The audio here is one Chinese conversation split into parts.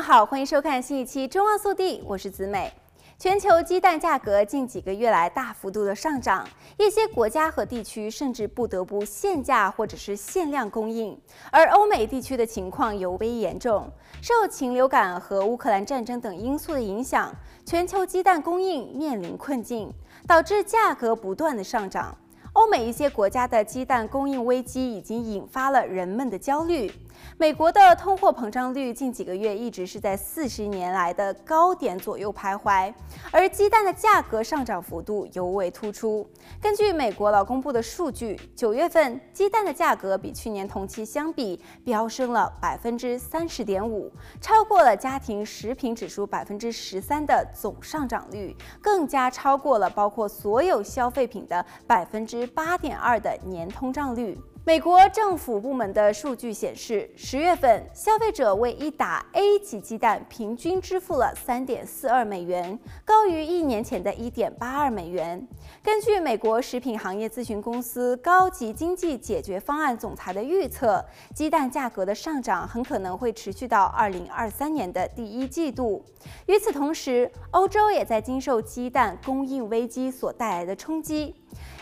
好，欢迎收看新一期《中澳速递》，我是子美。全球鸡蛋价格近几个月来大幅度的上涨，一些国家和地区甚至不得不限价或者是限量供应。而欧美地区的情况尤为严重，受禽流感和乌克兰战争等因素的影响，全球鸡蛋供应面临困境，导致价格不断的上涨。欧美一些国家的鸡蛋供应危机已经引发了人们的焦虑。美国的通货膨胀率近几个月一直是在四十年来的高点左右徘徊，而鸡蛋的价格上涨幅度尤为突出。根据美国劳工部的数据，九月份鸡蛋的价格比去年同期相比飙升了百分之三十点五，超过了家庭食品指数百分之十三的总上涨率，更加超过了包括所有消费品的百分之八点二的年通胀率。美国政府部门的数据显示，十月份消费者为一打 A 级鸡蛋平均支付了三点四二美元，高于一年前的一点八二美元。根据美国食品行业咨询公司高级经济解决方案总裁的预测，鸡蛋价格的上涨很可能会持续到二零二三年的第一季度。与此同时，欧洲也在经受鸡蛋供应危机所带来的冲击。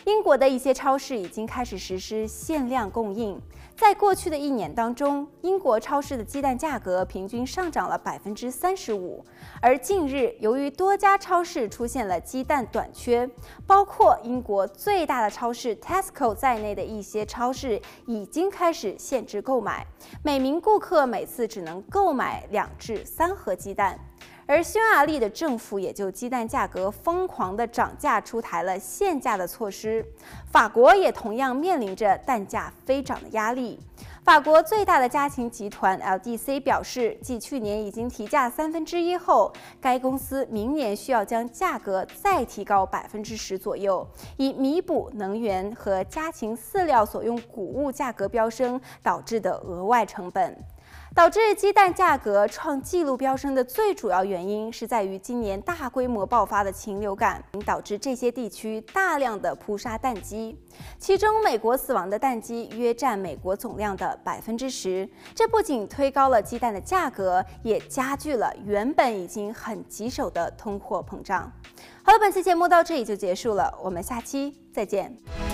英国的一些超市已经开始实施限量供应。在过去的一年当中，英国超市的鸡蛋价格平均上涨了百分之三十五。而近日，由于多家超市出现了鸡蛋短缺，包括英国最大的超市 Tesco 在内的一些超市已经开始限制购买，每名顾客每次只能购买两至三盒鸡蛋。而匈牙利的政府也就鸡蛋价格疯狂的涨价出台了限价的措施，法国也同样面临着蛋价飞涨的压力。法国最大的家禽集团 LDC 表示，继去年已经提价三分之一后，该公司明年需要将价格再提高百分之十左右，以弥补能源和家禽饲料所用谷物价格飙升导致的额外成本。导致鸡蛋价格创纪录飙升的最主要原因是在于今年大规模爆发的禽流感，导致这些地区大量的扑杀蛋鸡，其中美国死亡的蛋鸡约占美国总量的百分之十。这不仅推高了鸡蛋的价格，也加剧了原本已经很棘手的通货膨胀。好了，本期节目到这里就结束了，我们下期再见。